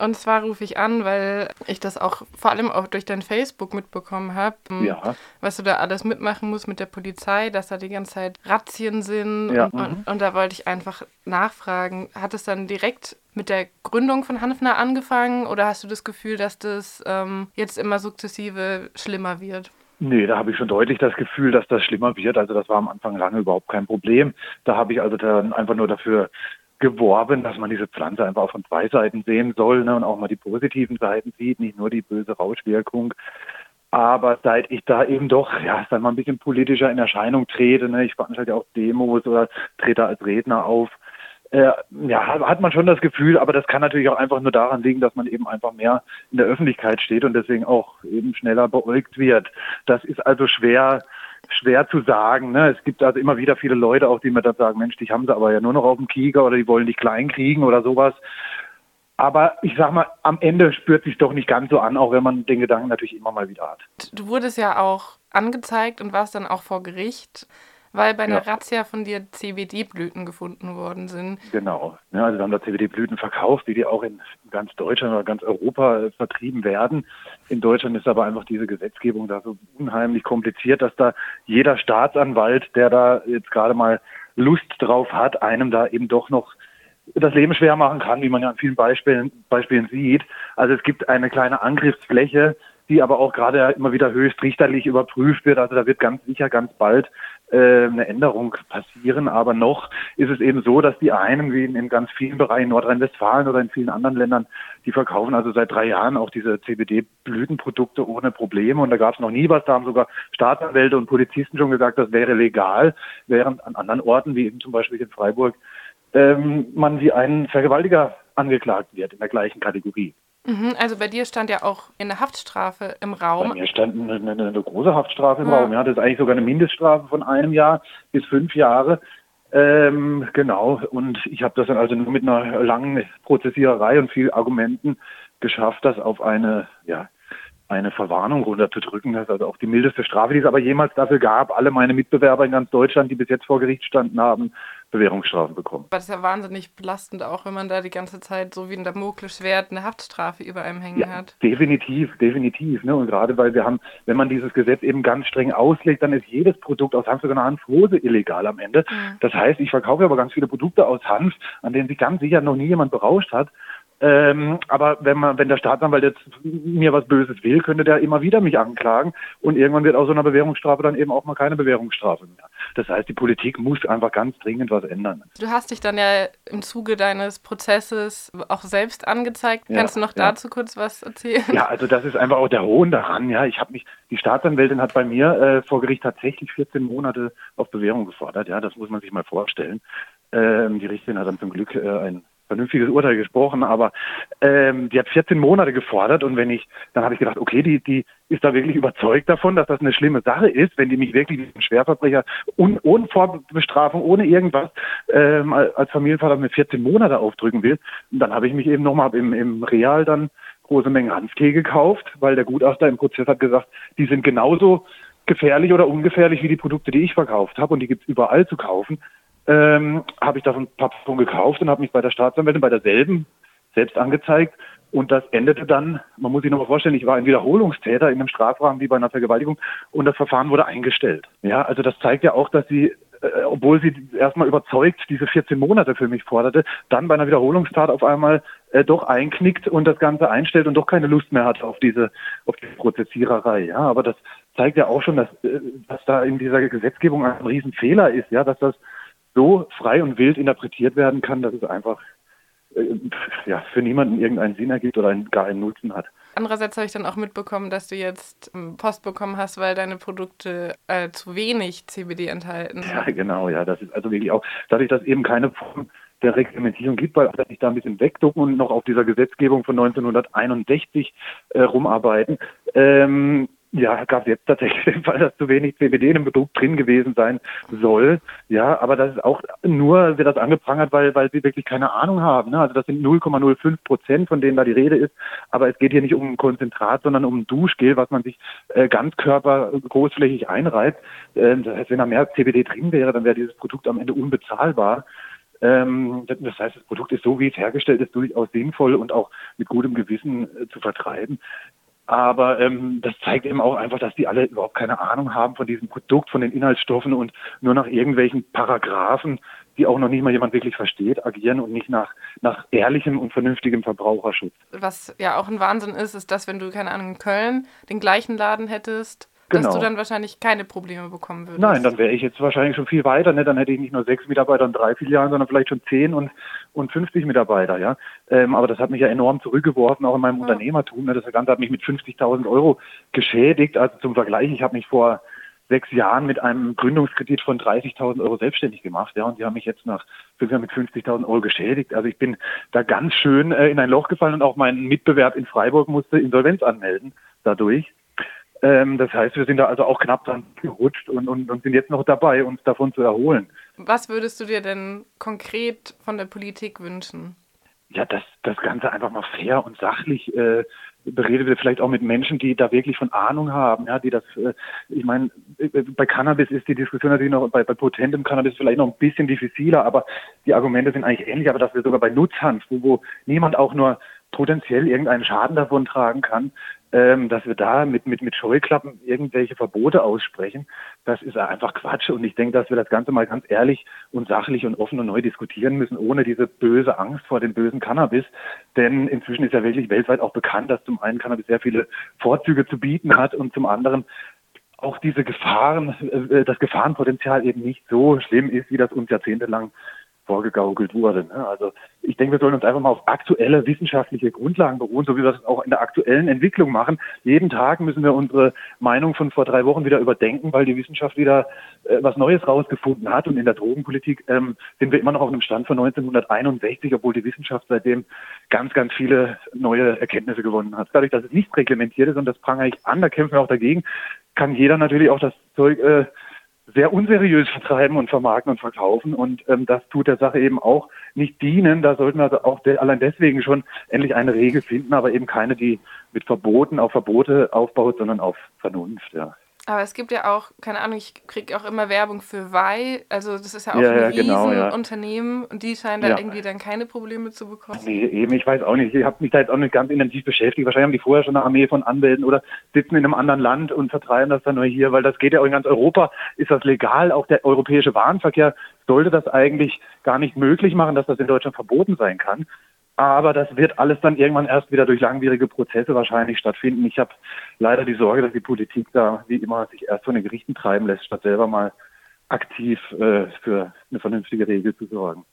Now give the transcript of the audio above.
Und zwar rufe ich an, weil ich das auch vor allem auch durch dein Facebook mitbekommen habe, Ja. was du da alles mitmachen musst mit der Polizei, dass da die ganze Zeit Razzien sind. Ja, Und, und, und da wollte ich einfach nachfragen, hat es dann direkt mit der Gründung von Hanfner angefangen oder hast du das Gefühl, dass das ähm, jetzt immer sukzessive schlimmer wird? Nee, da habe ich schon deutlich das Gefühl, dass das schlimmer wird. Also das war am Anfang lange überhaupt kein Problem. Da habe ich also dann einfach nur dafür geworben, dass man diese Pflanze einfach auch von zwei Seiten sehen soll ne, und auch mal die positiven Seiten sieht, nicht nur die böse Rauschwirkung. Aber seit ich da eben doch, ja, sag mal, ein bisschen politischer in Erscheinung trete, ne, ich veranstalte ja auch Demos oder trete als Redner auf, äh, ja, hat man schon das Gefühl, aber das kann natürlich auch einfach nur daran liegen, dass man eben einfach mehr in der Öffentlichkeit steht und deswegen auch eben schneller beäugt wird. Das ist also schwer, schwer zu sagen. Ne? Es gibt also immer wieder viele Leute auch, die mir dann sagen, Mensch, dich haben sie aber ja nur noch auf dem Kieger oder die wollen dich klein kriegen oder sowas. Aber ich sag mal, am Ende spürt sich doch nicht ganz so an, auch wenn man den Gedanken natürlich immer mal wieder hat. Du wurdest ja auch angezeigt und warst dann auch vor Gericht, weil bei einer Ja. Razzia von dir CBD-Blüten gefunden worden sind. Genau. Ja, also wir haben da CBD-Blüten verkauft, wie die auch in ganz Deutschland oder ganz Europa äh, vertrieben werden. In Deutschland ist aber einfach diese Gesetzgebung da so unheimlich kompliziert, dass da jeder Staatsanwalt, der da jetzt gerade mal Lust drauf hat, einem da eben doch noch das Leben schwer machen kann, wie man ja an vielen Beispielen, Beispielen sieht. Also es gibt eine kleine Angriffsfläche, die aber auch gerade immer wieder höchst richterlich überprüft wird. Also da wird ganz sicher ganz bald äh, eine Änderung passieren. Aber noch ist es eben so, dass die einen, wie in, ganz vielen Bereichen Nordrhein-Westfalen oder in vielen anderen Ländern, die verkaufen also seit drei Jahren auch diese CBD-Blütenprodukte ohne Probleme. Und da gab es noch nie was. Da haben sogar Staatsanwälte und Polizisten schon gesagt, das wäre legal, während an anderen Orten, wie eben zum Beispiel in Freiburg, ähm, man wie ein Vergewaltiger angeklagt wird in der gleichen Kategorie. Mhm, also bei dir stand ja auch eine Haftstrafe im Bei Raum. mir stand eine, eine, eine große Haftstrafe im Ja. Raum. Ja, das ist eigentlich sogar eine Mindeststrafe von einem Jahr bis fünf Jahre. Ähm, genau. Und ich habe das dann also nur mit einer langen Prozessiererei und viel Argumenten geschafft, das auf eine, ja, eine Verwarnung runterzudrücken. Das ist also auch die mildeste Strafe, die es aber jemals dafür gab. Alle meine Mitbewerber in ganz Deutschland, die bis jetzt vor Gericht standen, haben Bewährungsstrafen bekommen. Aber das ist ja wahnsinnig belastend, auch wenn man da die ganze Zeit so wie ein Damoklesschwert eine Haftstrafe über einem hängen Ja, hat. definitiv, definitiv. Ne? Und gerade weil wir haben, wenn man dieses Gesetz eben ganz streng auslegt, dann ist jedes Produkt aus Hanf sogar eine Hanfrose illegal am Ende. Mhm. Das heißt, ich verkaufe aber ganz viele Produkte aus Hanf, an denen sich ganz sicher noch nie jemand berauscht hat. Ähm, aber wenn man, wenn der Staatsanwalt jetzt mir was Böses will, könnte der immer wieder mich anklagen und irgendwann wird aus so einer Bewährungsstrafe dann eben auch mal keine Bewährungsstrafe mehr. Das heißt, die Politik muss einfach ganz dringend was ändern. Du hast dich dann ja im Zuge deines Prozesses auch selbst angezeigt. Ja, Kannst du noch ja. dazu kurz was erzählen? Ja, also das ist einfach auch der Hohn daran. Ja, ich habe mich, die Staatsanwältin hat bei mir äh, vor Gericht tatsächlich 14 Monate auf Bewährung gefordert. Ja, das muss man sich mal vorstellen. Ähm, die Richterin hat dann zum Glück äh, ein vernünftiges Urteil gesprochen, aber ähm, die hat 14 Monate gefordert und wenn ich, dann habe ich gedacht, okay, die, die ist da wirklich überzeugt davon, dass das eine schlimme Sache ist, wenn die mich wirklich wie ein Schwerverbrecher un, ohne Vorbestrafung, ohne irgendwas ähm, als Familienvater mit 14 Monate aufdrücken will. Und dann habe ich mich eben nochmal im, im Real dann große Mengen Hanftee gekauft, weil der Gutachter im Prozess hat gesagt, die sind genauso gefährlich oder ungefährlich wie die Produkte, die ich verkauft habe und die gibt's überall zu kaufen. Ähm, habe ich davon ein paar Packungen gekauft und habe mich bei der Staatsanwältin bei derselben selbst angezeigt und das endete dann, man muss sich nochmal vorstellen, ich war ein Wiederholungstäter in einem Strafrahmen wie bei einer Vergewaltigung und das Verfahren wurde eingestellt. Ja, also das zeigt ja auch, dass sie äh, obwohl sie erstmal überzeugt diese 14 Monate für mich forderte, dann bei einer Wiederholungstat auf einmal äh, doch einknickt und das Ganze einstellt und doch keine Lust mehr hat auf diese, auf die Prozessiererei. Ja, aber das zeigt ja auch schon, dass, äh, dass da in dieser Gesetzgebung ein Riesenfehler ist, ja, dass das so frei und wild interpretiert werden kann, dass es einfach äh, ja, für niemanden irgendeinen Sinn ergibt oder einen, gar einen Nutzen hat. Andererseits habe ich dann auch mitbekommen, dass du jetzt ähm, Post bekommen hast, weil deine Produkte äh, zu wenig CBD enthalten. Ja, genau, ja, das ist also wirklich auch, dadurch, dass eben keine Form der Reglementierung gibt, weil dass sich da ein bisschen wegducken und noch auf dieser Gesetzgebung von 1961 äh, rumarbeiten, ähm, ja, gab jetzt tatsächlich den Fall, dass zu wenig CBD in dem Produkt drin gewesen sein soll. Ja, aber das ist auch nur, wird das angeprangert, weil, weil sie wirklich keine Ahnung haben. Ne? Also das sind 0,05 Prozent, von denen da die Rede ist. Aber es geht hier nicht um ein Konzentrat, sondern um ein Duschgel, was man sich äh, ganzkörper großflächig einreibt. Ähm, das heißt, wenn da mehr CBD drin wäre, dann wäre dieses Produkt am Ende unbezahlbar. Ähm, das heißt, das Produkt ist so, wie es hergestellt ist, durchaus sinnvoll und auch mit gutem Gewissen äh, zu vertreiben. Aber ähm, das zeigt eben auch einfach, dass die alle überhaupt keine Ahnung haben von diesem Produkt, von den Inhaltsstoffen und nur nach irgendwelchen Paragraphen, die auch noch nicht mal jemand wirklich versteht, agieren und nicht nach, nach ehrlichem und vernünftigem Verbraucherschutz. Was ja auch ein Wahnsinn ist, ist, dass wenn du, keine Ahnung, in Köln den gleichen Laden hättest, Genau. Dass du dann wahrscheinlich keine Probleme bekommen würdest. Nein, dann wäre ich jetzt wahrscheinlich schon viel weiter. Ne? Dann hätte ich nicht nur sechs Mitarbeiter in drei Filialen, sondern vielleicht schon zehn und, und 50 Mitarbeiter. Ja? Ähm, aber das hat mich ja enorm zurückgeworfen, auch in meinem ja. Unternehmertum. Ne? Das Ganze hat mich mit 50.000 Euro geschädigt. Also zum Vergleich, ich habe mich vor sechs Jahren mit einem Gründungskredit von 30.000 Euro selbstständig gemacht. Ja, und die haben mich jetzt nach fünf Jahren mit 50.000 Euro geschädigt. Also ich bin da ganz schön äh, in ein Loch gefallen und auch mein Mitbewerb in Freiburg musste Insolvenz anmelden dadurch. Ähm, das heißt, wir sind da also auch knapp dran gerutscht und, und, und sind jetzt noch dabei, uns davon zu erholen. Was würdest du dir denn konkret von der Politik wünschen? Ja, dass das Ganze einfach mal fair und sachlich äh, beredet wird, vielleicht auch mit Menschen, die da wirklich von Ahnung haben, ja, die das, äh, ich meine, äh, bei Cannabis ist die Diskussion natürlich noch, bei, bei potentem Cannabis vielleicht noch ein bisschen diffiziler, aber die Argumente sind eigentlich ähnlich, aber dass wir sogar bei Nutzhanf, wo, wo niemand auch nur potenziell irgendeinen Schaden davon tragen kann, ähm, dass wir da mit, mit, mit Scheuklappen irgendwelche Verbote aussprechen, das ist einfach Quatsch. Und ich denke, dass wir das Ganze mal ganz ehrlich und sachlich und offen und neu diskutieren müssen, ohne diese böse Angst vor dem bösen Cannabis. Denn inzwischen ist ja wirklich weltweit auch bekannt, dass zum einen Cannabis sehr viele Vorzüge zu bieten hat und zum anderen auch diese Gefahren, äh, das Gefahrenpotenzial eben nicht so schlimm ist, wie das uns jahrzehntelang vorgegaukelt wurde. Ne? Also ich denke, wir sollen uns einfach mal auf aktuelle wissenschaftliche Grundlagen beruhen, so wie wir das auch in der aktuellen Entwicklung machen. Jeden Tag müssen wir unsere Meinung von vor drei Wochen wieder überdenken, weil die Wissenschaft wieder äh, was Neues rausgefunden hat. Und in der Drogenpolitik ähm, sind wir immer noch auf einem Stand von 1961, obwohl die Wissenschaft seitdem ganz, ganz viele neue Erkenntnisse gewonnen hat. Dadurch, dass es nicht reglementiert ist und das prangere ich an, da kämpfen wir auch dagegen, kann jeder natürlich auch das Zeug äh, sehr unseriös vertreiben und vermarkten und verkaufen. Und ähm, das tut der Sache eben auch nicht dienen. Da sollten wir also auch de allein deswegen schon endlich eine Regel finden, aber eben keine, die mit Verboten auf Verbote aufbaut, sondern auf Vernunft. Ja. Aber es gibt ja auch, keine Ahnung, ich kriege auch immer Werbung für Wei. Also das ist ja auch ja, ein ja, genau, Riesenunternehmen ja. und die scheinen da irgendwie dann keine Probleme zu bekommen. Nee, eben, ich weiß auch nicht. Ich habe mich da jetzt auch nicht ganz intensiv beschäftigt. Wahrscheinlich haben die vorher schon eine Armee von Anwälten oder sitzen in einem anderen Land und vertreiben das dann nur hier, weil das geht ja auch in ganz Europa, ist das legal. Auch der europäische Warenverkehr sollte das eigentlich gar nicht möglich machen, dass das in Deutschland verboten sein kann. Aber das wird alles dann irgendwann erst wieder durch langwierige Prozesse wahrscheinlich stattfinden. Ich habe leider die Sorge, dass die Politik da wie immer sich erst von den Gerichten treiben lässt, statt selber mal aktiv äh, für eine vernünftige Regel zu sorgen.